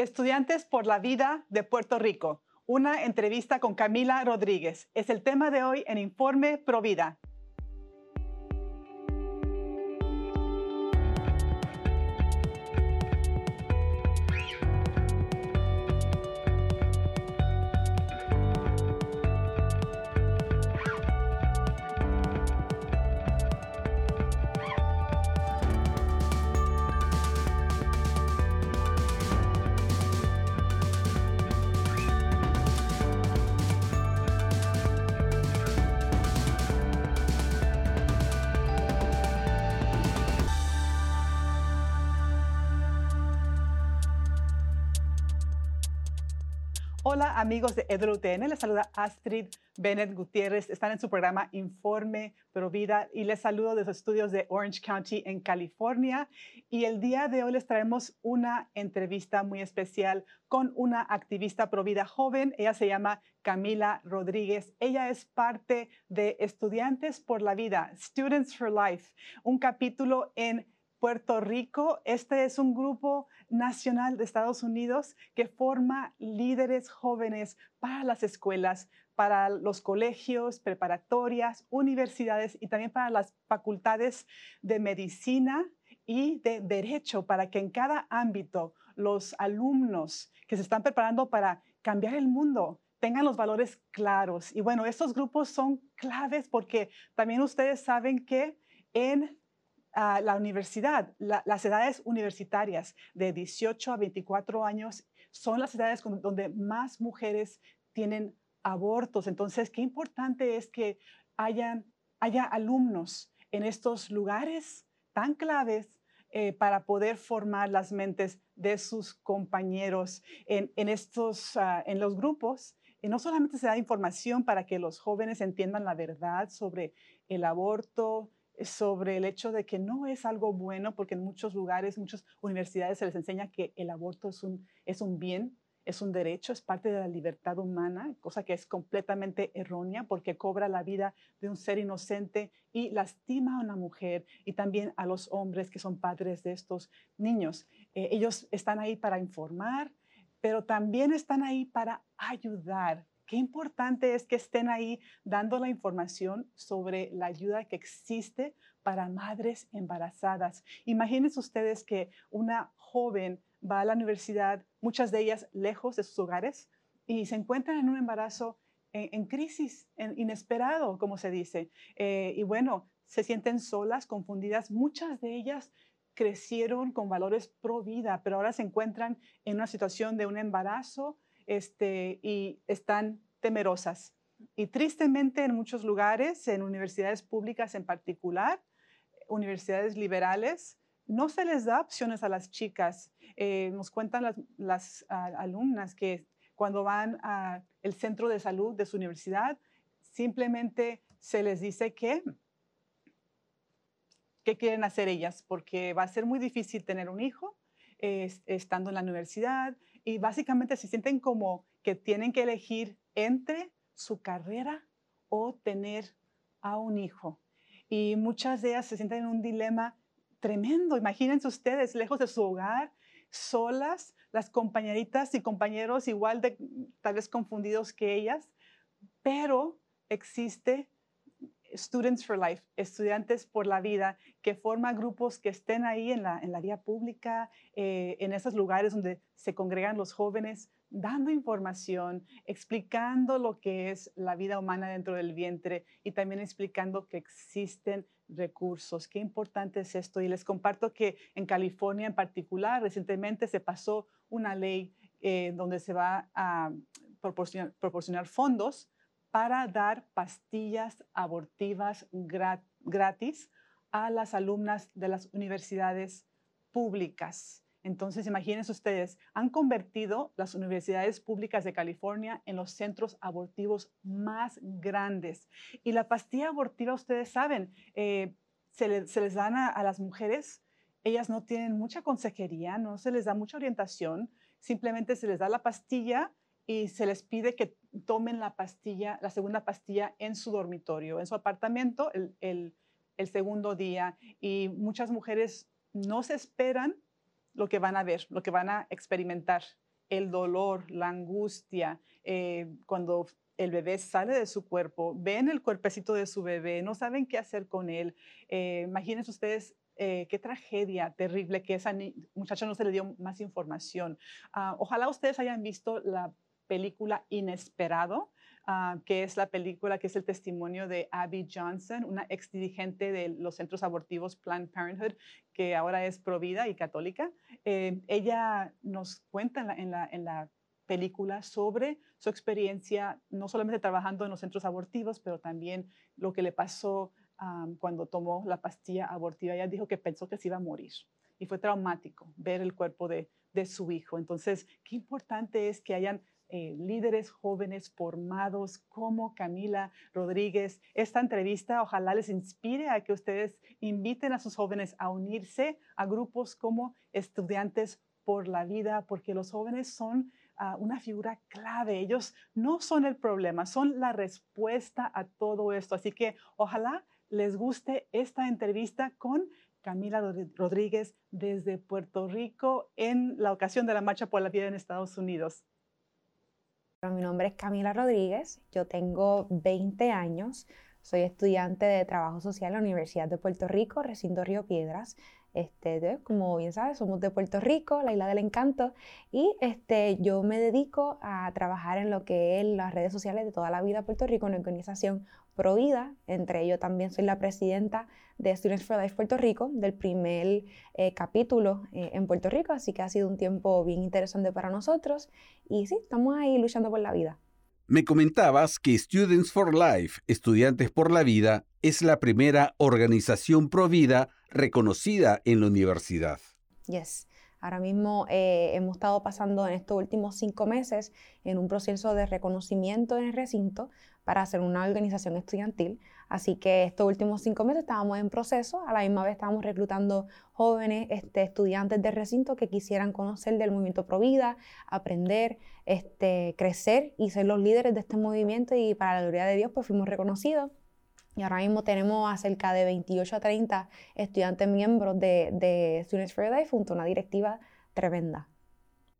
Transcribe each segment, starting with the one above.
Estudiantes por la Vida de Puerto Rico. Una entrevista con Camila Rodríguez. Es el tema de hoy en Informe Provida. Amigos de EWTN, les saluda Astrid Bennett Gutiérrez. Están en su programa Informe Pro Vida y les saludo de los estudios de Orange County en California. Y el día de hoy les traemos una entrevista muy especial con una activista pro vida joven. Ella se llama Camila Rodríguez. Ella es parte de Estudiantes por la Vida, Students for Life, un capítulo en Puerto Rico. Este es un grupo nacional de Estados Unidos que forma líderes jóvenes para las escuelas, para los colegios, preparatorias, universidades y también para las facultades de medicina y de derecho, para que en cada ámbito los alumnos que se están preparando para cambiar el mundo tengan los valores claros. Y bueno, estos grupos son claves porque también ustedes saben que en la universidad, las edades universitarias de 18 a 24 años son las edades donde más mujeres tienen abortos. Entonces, qué importante es que hayan, haya alumnos en estos lugares tan claves eh, para poder formar las mentes de sus compañeros en, estos, ah, en los grupos. Y no solamente se da información para que los jóvenes entiendan la verdad sobre el aborto, sobre el hecho de que no es algo bueno, porque en muchos lugares, muchas universidades se les enseña que el aborto es un, es un bien, es un derecho, es parte de la libertad humana, cosa que es completamente errónea porque cobra la vida de un ser inocente y lastima a una mujer y también a los hombres que son padres de estos niños. Eh, ellos están ahí para informar, pero también están ahí para ayudar, Qué importante es que estén ahí dando la información sobre la ayuda que existe para madres embarazadas. Imagínense ustedes que una joven va a la universidad, muchas de ellas lejos de sus hogares, y se encuentran en un embarazo en, crisis, inesperado, como se dice. Eh, y bueno, se sienten solas, confundidas. Muchas de ellas crecieron con valores pro vida, pero ahora se encuentran en una situación de un embarazo este, y están temerosas. Y tristemente en muchos lugares, en universidades públicas en particular, universidades liberales, no se les da opciones a las chicas. Eh, nos cuentan las, alumnas que cuando van al centro de salud de su universidad, simplemente se les dice que qué quieren hacer ellas, porque va a ser muy difícil tener un hijo estando en la universidad y básicamente se sienten como que tienen que elegir entre su carrera o tener a un hijo. Y muchas de ellas se sienten en un dilema tremendo. Imagínense ustedes, lejos de su hogar, solas, las compañeritas y compañeros igual de tal vez confundidos que ellas, pero existe Students for Life, estudiantes por la vida, que forma grupos que estén ahí en la, en la vía pública, eh, en esos lugares donde se congregan los jóvenes, dando información, explicando lo que es la vida humana dentro del vientre y también explicando que existen recursos. Qué importante es esto. Y les comparto que en California en particular, recientemente se pasó una ley eh, donde se va a proporcionar, proporcionar fondos para dar pastillas abortivas gratis a las alumnas de las universidades públicas. Entonces, imagínense ustedes, han convertido las universidades públicas de California en los centros abortivos más grandes. Y la pastilla abortiva, ustedes saben, eh, se, les dan a, las mujeres, ellas no tienen mucha consejería, no se les da mucha orientación, simplemente se les da la pastilla y se les pide que tomen la pastilla, la segunda pastilla en su dormitorio, en su apartamento el, el segundo día. Y muchas mujeres no se esperan lo que van a ver, lo que van a experimentar el dolor, la angustia, eh, cuando el bebé sale de su cuerpo, ven el cuerpecito de su bebé, no saben qué hacer con él. Eh, imagínense ustedes eh, qué tragedia terrible que esa muchacha no se le dio más información. Ah, ojalá ustedes hayan visto la película Inesperado. Ah, que es la película que es el testimonio de Abby Johnson, una ex dirigente de los centros abortivos Planned Parenthood, que ahora es provida y católica. Eh, ella nos cuenta en la, película sobre su experiencia, no solamente trabajando en los centros abortivos, pero también lo que le pasó ah, cuando tomó la pastilla abortiva. Ella dijo que pensó que se iba a morir y fue traumático ver el cuerpo de, de su hijo. Entonces, qué importante es que hayan eh, líderes jóvenes formados como Camila Rodríguez. Esta entrevista ojalá les inspire a que ustedes inviten a sus jóvenes a unirse a grupos como estudiantes por la vida, porque los jóvenes son ah, una figura clave. Ellos no son el problema, son la respuesta a todo esto. Así que ojalá les guste esta entrevista con Camila Rodríguez desde Puerto Rico en la ocasión de la Marcha por la Vida en Estados Unidos. Mi nombre es Camila Rodríguez, yo tengo 20 años, soy estudiante de Trabajo Social en la Universidad de Puerto Rico, recinto Río Piedras. Este, como bien sabes, somos de Puerto Rico, la isla del encanto, y este, yo me dedico a trabajar en lo que es las redes sociales de toda la vida Puerto Rico, una organización Provida, entre ellos también soy la presidenta de Students for Life Puerto Rico, del primer eh, capítulo eh, en Puerto Rico, así que ha sido un tiempo bien interesante para nosotros y sí, estamos ahí luchando por la vida. Me comentabas que Students for Life, Estudiantes por la Vida, es la primera organización provida reconocida en la universidad. Yes. Ahora mismo eh, hemos estado pasando en estos últimos cinco meses en un proceso de reconocimiento en el recinto para hacer una organización estudiantil. Así que estos últimos cinco meses estábamos en proceso, a la misma vez estábamos reclutando jóvenes este, estudiantes de recinto que quisieran conocer del movimiento Provida, aprender, este, crecer y ser los líderes de este movimiento y para la gloria de Dios pues fuimos reconocidos. Y ahora mismo tenemos a cerca de 28 a 30 estudiantes miembros de, de Students for Life junto a una directiva tremenda.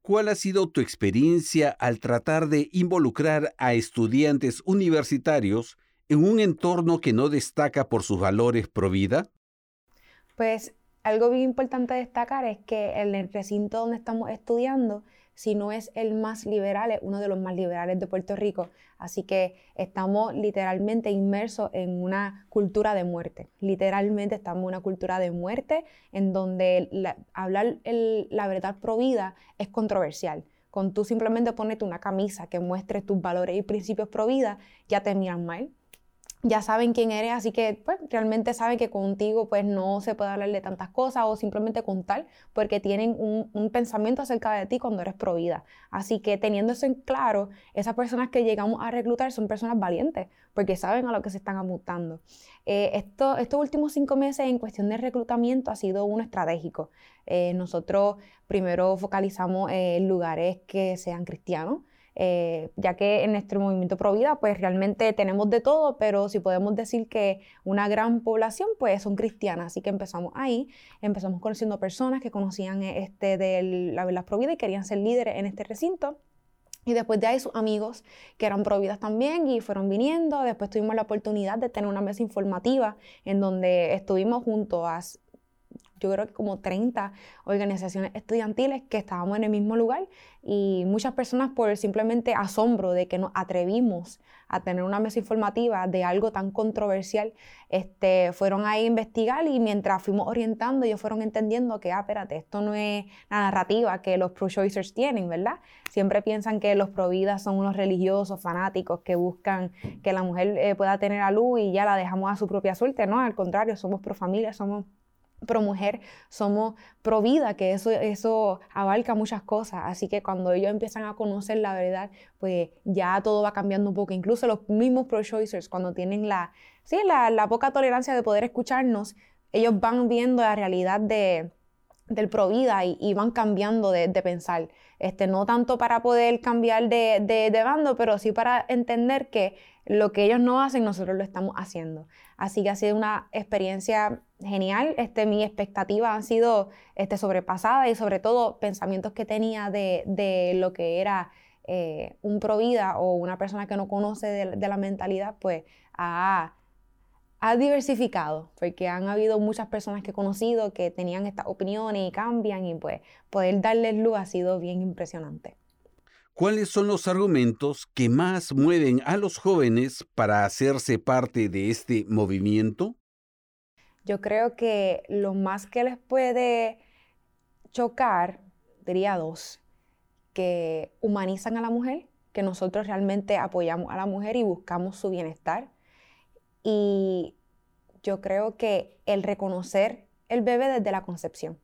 ¿Cuál ha sido tu experiencia al tratar de involucrar a estudiantes universitarios en un entorno que no destaca por sus valores pro vida? Pues algo bien importante destacar es que en el recinto donde estamos estudiando si no es el más liberal, es uno de los más liberales de Puerto Rico. Así que estamos literalmente inmersos en una cultura de muerte. Literalmente estamos en una cultura de muerte en donde hablar la verdad provida es controversial. Con tú simplemente ponerte una camisa que muestre tus valores y principios pro vida, ya te miran mal, ya saben quién eres, así que pues, realmente saben que contigo pues no se puede hablar de tantas cosas o simplemente contar porque tienen un, pensamiento acerca de ti cuando eres provida. Así que teniendo eso en claro, esas personas que llegamos a reclutar son personas valientes porque saben a lo que se están apuntando. Eh, esto, estos últimos cinco meses en cuestión de reclutamiento ha sido uno estratégico. Eh, nosotros primero focalizamos en lugares que sean cristianos. Eh, ya que en nuestro movimiento Pro Vida pues realmente tenemos de todo, pero si podemos decir que una gran población pues son cristianas, así que empezamos ahí, empezamos conociendo personas que conocían este de la Verdad Pro Vida y querían ser líderes en este recinto. Y después de ahí sus amigos que eran providas también y fueron viniendo. Después tuvimos la oportunidad de tener una mesa informativa en donde estuvimos junto a yo creo que como 30 organizaciones estudiantiles que estábamos en el mismo lugar y muchas personas por simplemente asombro de que nos atrevimos a tener una mesa informativa de algo tan controversial, este, fueron ahí a investigar y mientras fuimos orientando ellos fueron entendiendo que, ah, espérate, esto no es la narrativa que los pro-choicers tienen, ¿verdad? Siempre piensan que los pro-vidas son unos religiosos fanáticos que buscan que la mujer eh, pueda tener a luz y ya la dejamos a su propia suerte, ¿no? Al contrario, somos pro-familia, somos pro mujer, somos pro vida, que eso, eso abarca muchas cosas. Así que cuando ellos empiezan a conocer la verdad, pues ya todo va cambiando un poco. Incluso los mismos pro-choicers, cuando tienen la, sí, la, poca tolerancia de poder escucharnos, ellos van viendo la realidad de, del pro vida y, van cambiando de, pensar. Este, no tanto para poder cambiar de, de, de bando, pero sí para entender que lo que ellos no hacen, nosotros lo estamos haciendo. Así que ha sido una experiencia genial. Este, mis expectativas han sido este, sobrepasadas y sobre todo pensamientos que tenía de, lo que era eh, un provida o una persona que no conoce de, la mentalidad, pues ha, ha, diversificado, porque han habido muchas personas que he conocido que tenían estas opiniones y cambian y pues poder darles luz ha sido bien impresionante. ¿Cuáles son los argumentos que más mueven a los jóvenes para hacerse parte de este movimiento? Yo creo que lo más que les puede chocar, diría dos, que humanizan a la mujer, que nosotros realmente apoyamos a la mujer y buscamos su bienestar. Y yo creo que el reconocer el bebé desde la concepción.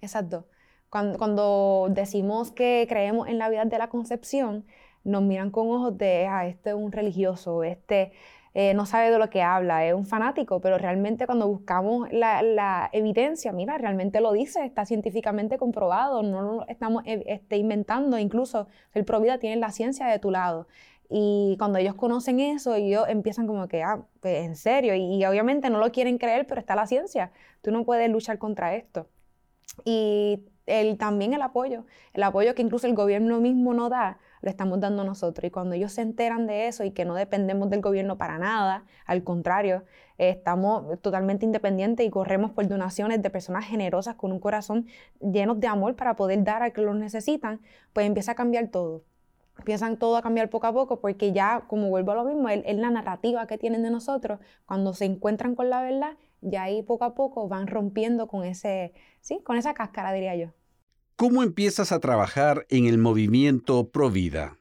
Esas dos. Cuando, decimos que creemos en la vida de la concepción, nos miran con ojos de, ah, este es un religioso, este eh, no sabe de lo que habla, es un fanático, pero realmente cuando buscamos la, evidencia, mira, realmente lo dice, está científicamente comprobado, no lo estamos eh, este, inventando, incluso el Provida tiene la ciencia de tu lado. Y cuando ellos conocen eso, ellos empiezan como que, ah, pues en serio, y, y obviamente no lo quieren creer, pero está la ciencia, tú no puedes luchar contra esto. Y el, también el apoyo, el apoyo que incluso el gobierno mismo no da, lo estamos dando nosotros. Y cuando ellos se enteran de eso y que no dependemos del gobierno para nada, al contrario, estamos totalmente independientes y corremos por donaciones de personas generosas con un corazón lleno de amor para poder dar a que lo necesitan, pues empieza a cambiar todo. Empiezan todo a cambiar poco a poco porque ya, como vuelvo a lo mismo, es la narrativa que tienen de nosotros. Cuando se encuentran con la verdad, ya ahí poco a poco van rompiendo con, ese, ¿sí? con esa cáscara, diría yo. ¿Cómo empiezas a trabajar en el movimiento Provida?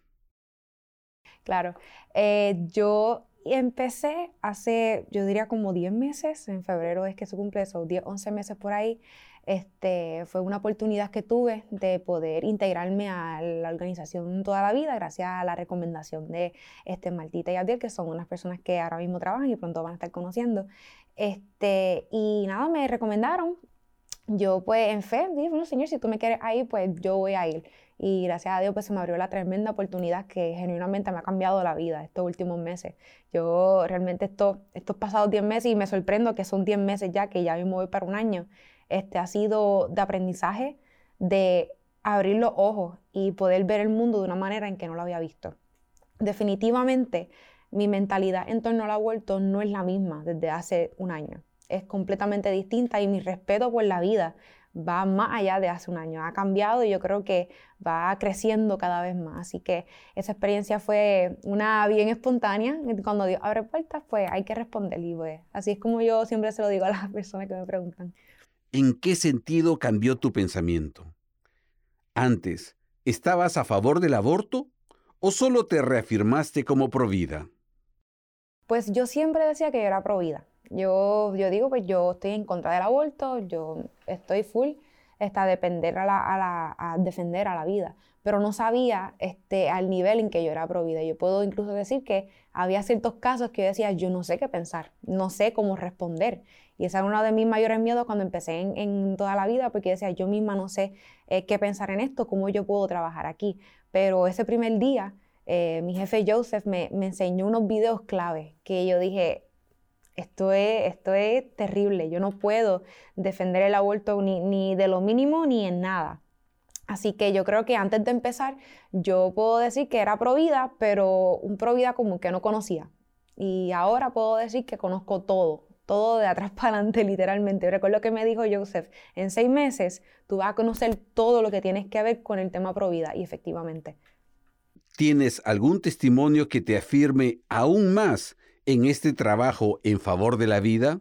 Claro, eh, yo empecé hace, yo diría como 10 meses, en febrero es que se cumple eso, 10, 11 meses por ahí. Este, fue una oportunidad que tuve de poder integrarme a la organización toda la vida gracias a la recomendación de este, Martita y Abdiel, que son unas personas que ahora mismo trabajan y pronto van a estar conociendo. Este, y nada, me recomendaron. Yo pues en fe dije, bueno, señor, si tú me quieres ahí, pues yo voy a ir. Y gracias a Dios pues se me abrió la tremenda oportunidad que genuinamente me ha cambiado la vida estos últimos meses. Yo realmente estos, estos pasados 10 meses y me sorprendo que son 10 meses ya, que ya mismo voy para un año, este, ha sido de aprendizaje, de abrir los ojos y poder ver el mundo de una manera en que no lo había visto. Definitivamente mi mentalidad en torno al aborto no es la misma desde hace un año. Es completamente distinta y mi respeto por la vida va más allá de hace un año. Ha cambiado y yo creo que va creciendo cada vez más. Así que esa experiencia fue una bien espontánea. Cuando Dios abre puertas, pues hay que responder. Y pues, así es como yo siempre se lo digo a las personas que me preguntan. ¿En qué sentido cambió tu pensamiento? Antes, ¿estabas a favor del aborto o solo te reafirmaste como provida? Pues yo siempre decía que yo era pro vida. Yo, yo digo, pues yo estoy en contra del aborto, yo estoy full a, depender a, la, a, defender a la vida, pero no sabía este, al nivel en que yo era pro vida. Yo puedo incluso decir que había ciertos casos que yo decía, yo no sé qué pensar, no sé cómo responder. Y ese era uno de mis mayores miedos cuando empecé en, toda la vida, porque decía, yo misma no sé eh, qué pensar en esto, cómo yo puedo trabajar aquí. Pero ese primer día eh, mi jefe Joseph me, enseñó unos videos clave que yo dije, esto es, esto es terrible, yo no puedo defender el aborto ni, ni de lo mínimo ni en nada. Así que yo creo que antes de empezar, yo puedo decir que era pro vida, pero un pro vida como que no conocía. Y ahora puedo decir que conozco todo, todo de atrás para adelante, literalmente. Recuerdo que me dijo Joseph, en seis meses tú vas a conocer todo lo que tienes que ver con el tema pro vida. Y efectivamente, ¿Tienes algún testimonio que te afirme aún más en este trabajo en favor de la vida?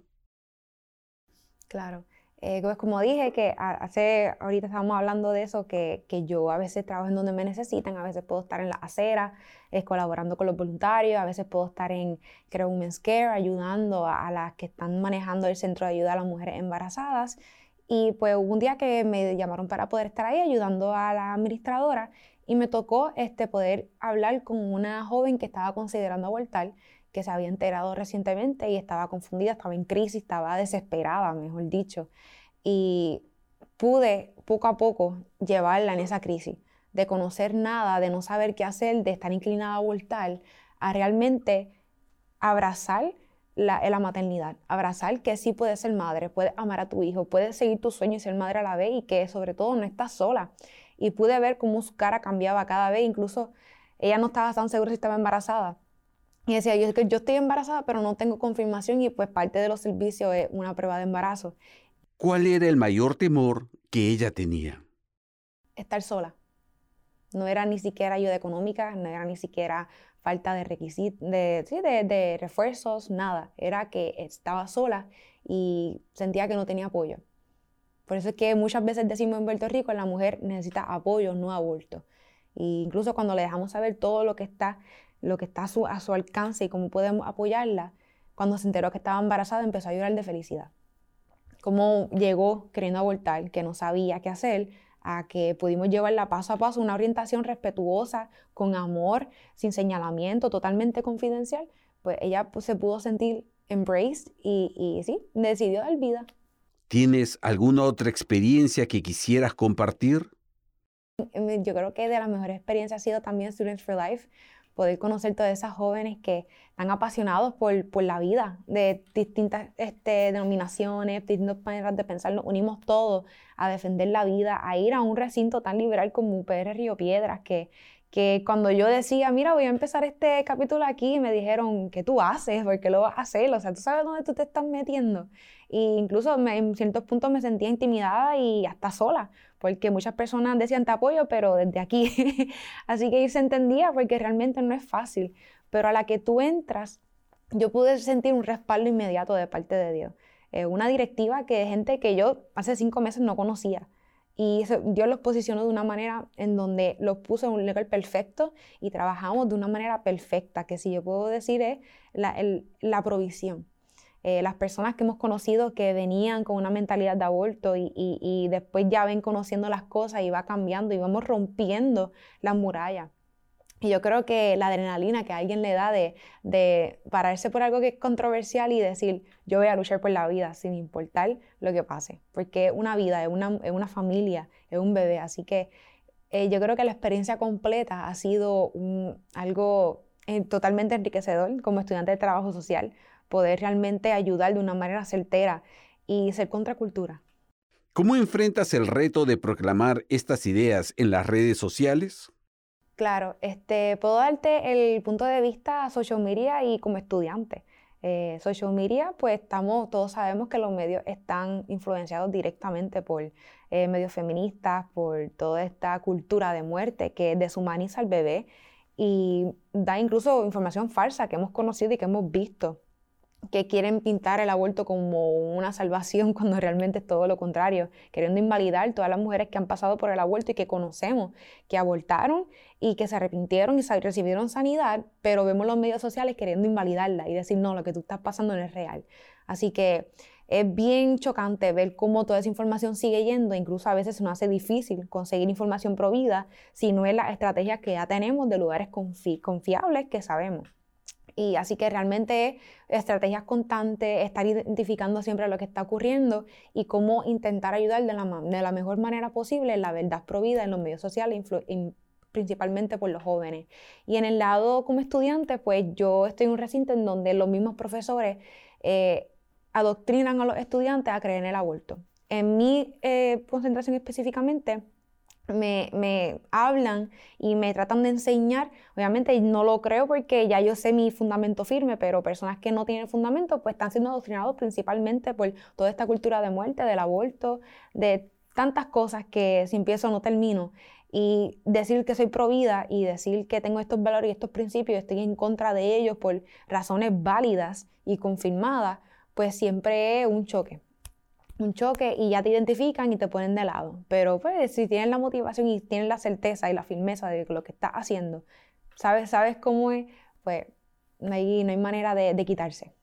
Claro. Eh, pues como dije, que hace, ahorita estábamos hablando de eso, que, yo a veces trabajo en donde me necesitan, a veces puedo estar en la acera, eh, colaborando con los voluntarios, a veces puedo estar en, creo, Women's Care, ayudando a, a, las que están manejando el centro de ayuda a las mujeres embarazadas. Y pues hubo un día que me llamaron para poder estar ahí ayudando a la administradora y me tocó este, poder hablar con una joven que estaba considerando abortar, que se había enterado recientemente y estaba confundida, estaba en crisis, estaba desesperada, mejor dicho. Y pude poco a poco llevarla en esa crisis, de conocer nada, de no saber qué hacer, de estar inclinada a abortar, a realmente abrazar la, la, maternidad, abrazar que sí puedes ser madre, puedes amar a tu hijo, puedes seguir tu sueño y ser madre a la vez y que sobre todo no estás sola. Y pude ver cómo su cara cambiaba cada vez, incluso ella no estaba tan segura si estaba embarazada. Y decía, yo, yo estoy embarazada, pero no tengo confirmación y pues parte de los servicios es una prueba de embarazo. ¿Cuál era el mayor temor que ella tenía? Estar sola. No era ni siquiera ayuda económica, no era ni siquiera falta de requisitos, de, sí, de, de refuerzos, nada. Era que estaba sola y sentía que no tenía apoyo. Por eso es que muchas veces decimos en Puerto Rico, la mujer necesita apoyo, no aborto. E incluso cuando le dejamos saber todo lo que está, lo que está a su, a su alcance y cómo podemos apoyarla, cuando se enteró que estaba embarazada empezó a llorar de felicidad. Cómo llegó queriendo abortar, que no sabía qué hacer, a que pudimos llevarla paso a paso, una orientación respetuosa, con amor, sin señalamiento, totalmente confidencial, pues ella pues, se pudo sentir embraced y, y sí, decidió dar vida. ¿Tienes alguna otra experiencia que quisieras compartir? Yo creo que de las mejores experiencias ha sido también Students for Life, poder conocer todas esas jóvenes que están apasionados por, por la vida, de distintas este, denominaciones, distintas maneras de pensar, nos unimos todos a defender la vida, a ir a un recinto tan liberal como UPR Río Piedras, que, que cuando yo decía, mira, voy a empezar este capítulo aquí, me dijeron, ¿qué tú haces? ¿Por qué lo vas a hacer? O sea, tú sabes dónde tú te estás metiendo. Incluso en ciertos puntos me sentía intimidada y hasta sola, porque muchas personas decían te apoyo, pero desde aquí. Así que se entendía porque realmente no es fácil. Pero a la que tú entras, yo pude sentir un respaldo inmediato de parte de Dios. Eh, una directiva que gente que yo hace cinco meses no conocía y Dios los posicionó de una manera en donde los puso en un lugar perfecto y trabajamos de una manera perfecta, que si yo puedo decir es la, la provisión. Eh, las personas que hemos conocido que venían con una mentalidad de aborto y, y, y después ya ven conociendo las cosas y va cambiando y vamos rompiendo las murallas. Y yo creo que la adrenalina que alguien le da de, de, pararse por algo que es controversial y decir, yo voy a luchar por la vida sin importar lo que pase, porque es una vida, es una, es una familia, es un bebé. Así que eh, yo creo que la experiencia completa ha sido un, algo eh, totalmente enriquecedor como estudiante de trabajo social, poder realmente ayudar de una manera certera y ser contracultura. ¿Cómo enfrentas el reto de proclamar estas ideas en las redes sociales? Claro, este, puedo darte el punto de vista social media y como estudiante. Eh, social media, pues estamos, todos sabemos que los medios están influenciados directamente por eh, medios feministas, por toda esta cultura de muerte que deshumaniza al bebé y da incluso información falsa que hemos conocido y que hemos visto que quieren pintar el aborto como una salvación cuando realmente es todo lo contrario, queriendo invalidar todas las mujeres que han pasado por el aborto y que conocemos, que abortaron y que se arrepintieron y recibieron sanidad, pero vemos los medios sociales queriendo invalidarla y decir, no, lo que tú estás pasando no es real. Así que es bien chocante ver cómo toda esa información sigue yendo, incluso a veces se nos hace difícil conseguir información provida si no es la estrategia que ya tenemos de lugares confiables que sabemos. Y así que realmente estrategias constantes, estar identificando siempre lo que está ocurriendo y cómo intentar ayudar de la, de la mejor manera posible la verdad provida en los medios sociales, principalmente por los jóvenes. Y en el lado como estudiante, pues yo estoy en un recinto en donde los mismos profesores eh, adoctrinan a los estudiantes a creer en el aborto. En mi eh, concentración específicamente, me, hablan y me tratan de enseñar, obviamente no lo creo porque ya yo sé mi fundamento firme, pero personas que no tienen fundamento pues están siendo adoctrinados principalmente por toda esta cultura de muerte, del aborto, de tantas cosas que si empiezo no termino. Y decir que soy provida y decir que tengo estos valores y estos principios, estoy en contra de ellos por razones válidas y confirmadas, pues siempre es un choque un choque y ya te identifican y te ponen de lado. Pero pues si tienes la motivación y tienes la certeza y la firmeza de lo que estás haciendo, sabes, sabes cómo es, pues no hay, no hay manera de, de quitarse.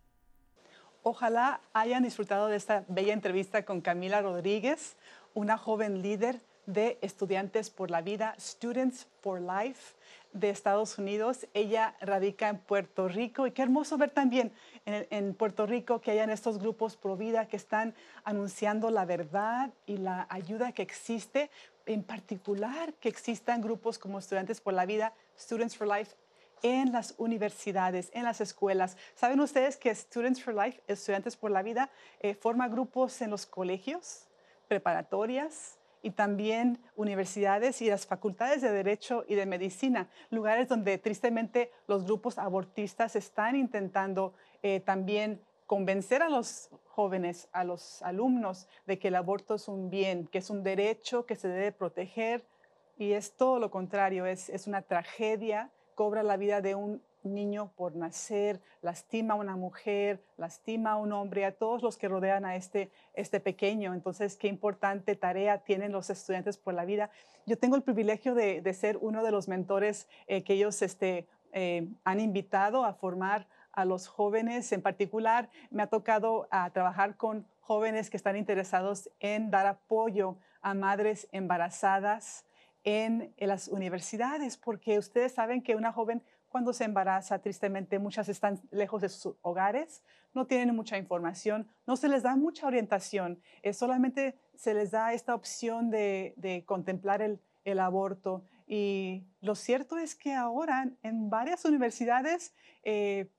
Ojalá hayan disfrutado de esta bella entrevista con Camila Rodríguez, una joven líder de Estudiantes por la Vida, Students for Life de Estados Unidos. Ella radica en Puerto Rico y qué hermoso ver también en, Puerto Rico que hayan estos grupos pro vida que están anunciando la verdad y la ayuda que existe, en particular que existan grupos como Estudiantes por la Vida, Students for Life, en las universidades, en las escuelas. ¿Saben ustedes que Students for Life, Estudiantes por la Vida, eh, forma grupos en los colegios, preparatorias, y también universidades y las facultades de Derecho y de Medicina, lugares donde tristemente los grupos abortistas están intentando eh, también convencer a los jóvenes, a los alumnos, de que el aborto es un bien, que es un derecho que se debe proteger. Y es todo lo contrario, es, es una tragedia, cobra la vida de un niño por nacer, lastima a una mujer, lastima a un hombre, a todos los que rodean a este, este pequeño. Entonces, qué importante tarea tienen los estudiantes por la vida. Yo tengo el privilegio de, ser uno de los mentores eh, que ellos este, eh, han invitado a formar a los jóvenes. En particular, me ha tocado a trabajar con jóvenes que están interesados en dar apoyo a madres embarazadas en las universidades, porque ustedes saben que una joven cuando se embaraza, tristemente, muchas están lejos de sus hogares, no tienen mucha información, no se les da mucha orientación, solamente se les da esta opción de, contemplar el, aborto. Y lo cierto es que ahora en varias universidades eh,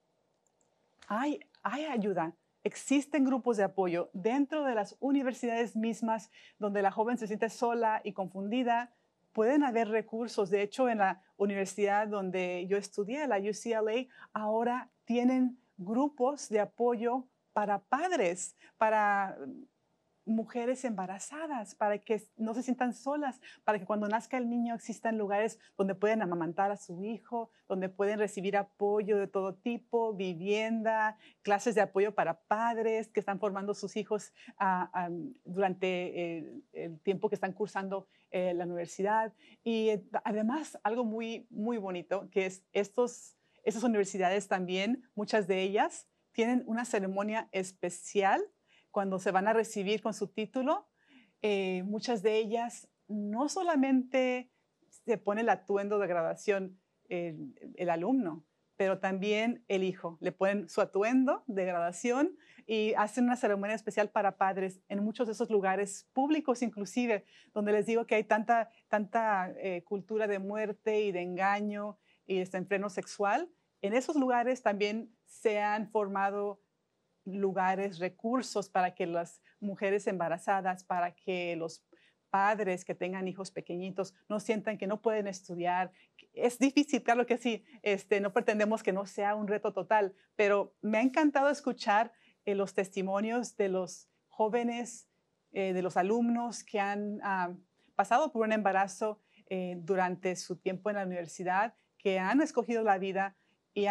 hay, hay ayuda. Existen grupos de apoyo dentro de las universidades mismas donde la joven se siente sola y confundida, pueden haber recursos. De hecho, en la universidad donde yo estudié, la UCLA, ahora tienen grupos de apoyo para padres, para mujeres embarazadas, para que no se sientan solas, para que cuando nazca el niño existan lugares donde pueden amamantar a su hijo, donde pueden recibir apoyo de todo tipo, vivienda, clases de apoyo para padres que están formando sus hijos ah, ah, durante el, tiempo que están cursando eh, la universidad. Y eh, además, algo muy, muy bonito, que es estos, estas universidades también, muchas de ellas, tienen una ceremonia especial cuando se van a recibir con su título, eh, muchas de ellas no solamente se pone el atuendo de graduación el, alumno, pero también el hijo. Le ponen su atuendo de graduación y hacen una ceremonia especial para padres en muchos de esos lugares públicos inclusive, donde les digo que hay tanta, tanta eh, cultura de muerte y de engaño y este enfreno sexual. En esos lugares también se han formado lugares, recursos para que las mujeres embarazadas, para que los padres que tengan hijos pequeñitos no sientan que no pueden estudiar. Es difícil, claro que sí, este, no pretendemos que no sea un reto total, pero me ha encantado escuchar eh, los testimonios de los jóvenes, eh, de los alumnos que han ah, pasado por un embarazo eh, durante su tiempo en la universidad, que han escogido la vida y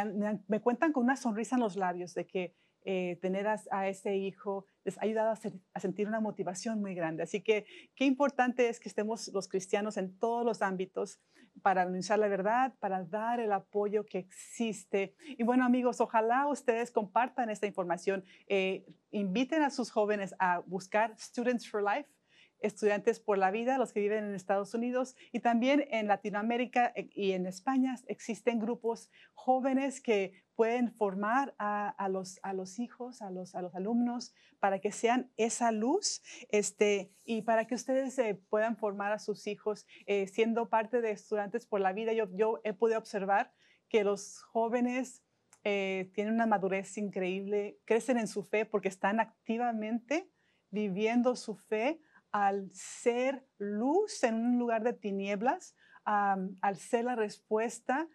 me cuentan con una sonrisa en los labios de que eh, tener a, ese hijo les ha ayudado a, sentir una motivación muy grande. Así que qué importante es que estemos los cristianos en todos los ámbitos para anunciar la verdad, para dar el apoyo que existe. Y bueno amigos, ojalá ustedes compartan esta información, eh, inviten a sus jóvenes a buscar Students for Life estudiantes por la vida, los que viven en Estados Unidos y también en Latinoamérica eh, y en España existen grupos jóvenes que pueden formar a, los, a los hijos, a los, a los alumnos, para que sean esa luz este, y para que ustedes eh, puedan formar a sus hijos eh, siendo parte de estudiantes por la vida. Yo, yo he podido observar que los jóvenes tienen una madurez increíble, crecen en su fe porque están activamente viviendo su fe al ser luz en un lugar de tinieblas, al ser la respuesta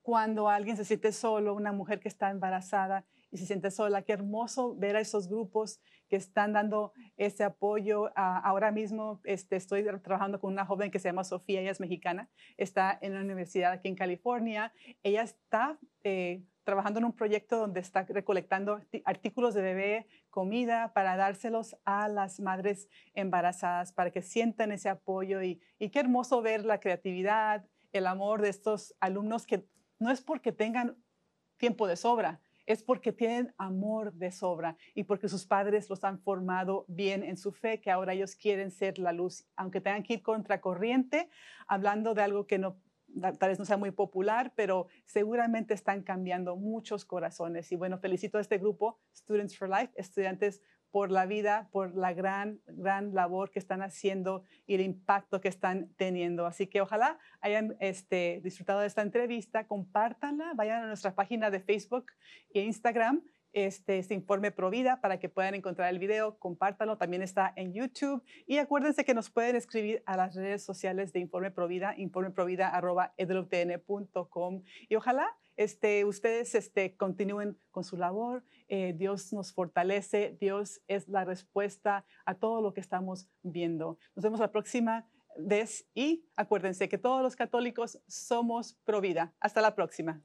cuando alguien se siente solo, una mujer que está embarazada y se siente sola. Qué hermoso ver a esos grupos que están dando ese apoyo. ahora mismo este, estoy trabajando con una joven que se llama Sofía, ella es mexicana, está en la universidad aquí en California. Ella está eh, trabajando en un proyecto donde está recolectando artículos de bebé, comida, para dárselos a las madres embarazadas, para que sientan ese apoyo. Y, qué hermoso ver la creatividad, el amor de estos alumnos que no es porque tengan tiempo de sobra, es porque tienen amor de sobra y porque sus padres los han formado bien en su fe, que ahora ellos quieren ser la luz, aunque tengan que ir contracorriente, hablando de algo que no tal vez no sea muy popular, pero seguramente están cambiando muchos corazones. Y bueno, felicito a este grupo, Students for Life, estudiantes por la vida, por la gran, gran labor que están haciendo y el impacto que están teniendo. Así que ojalá hayan este, disfrutado de esta entrevista, compártanla, vayan a nuestra página de Facebook e Instagram este, este informe Provida para que puedan encontrar el video, compártanlo, también está en YouTube y acuérdense que nos pueden escribir a las redes sociales de Informe Provida, informeprovida.com y ojalá este, ustedes este, continúen con su labor. Eh, Dios nos fortalece, Dios es la respuesta a todo lo que estamos viendo. Nos vemos la próxima vez y acuérdense que todos los católicos somos Provida. Hasta la próxima.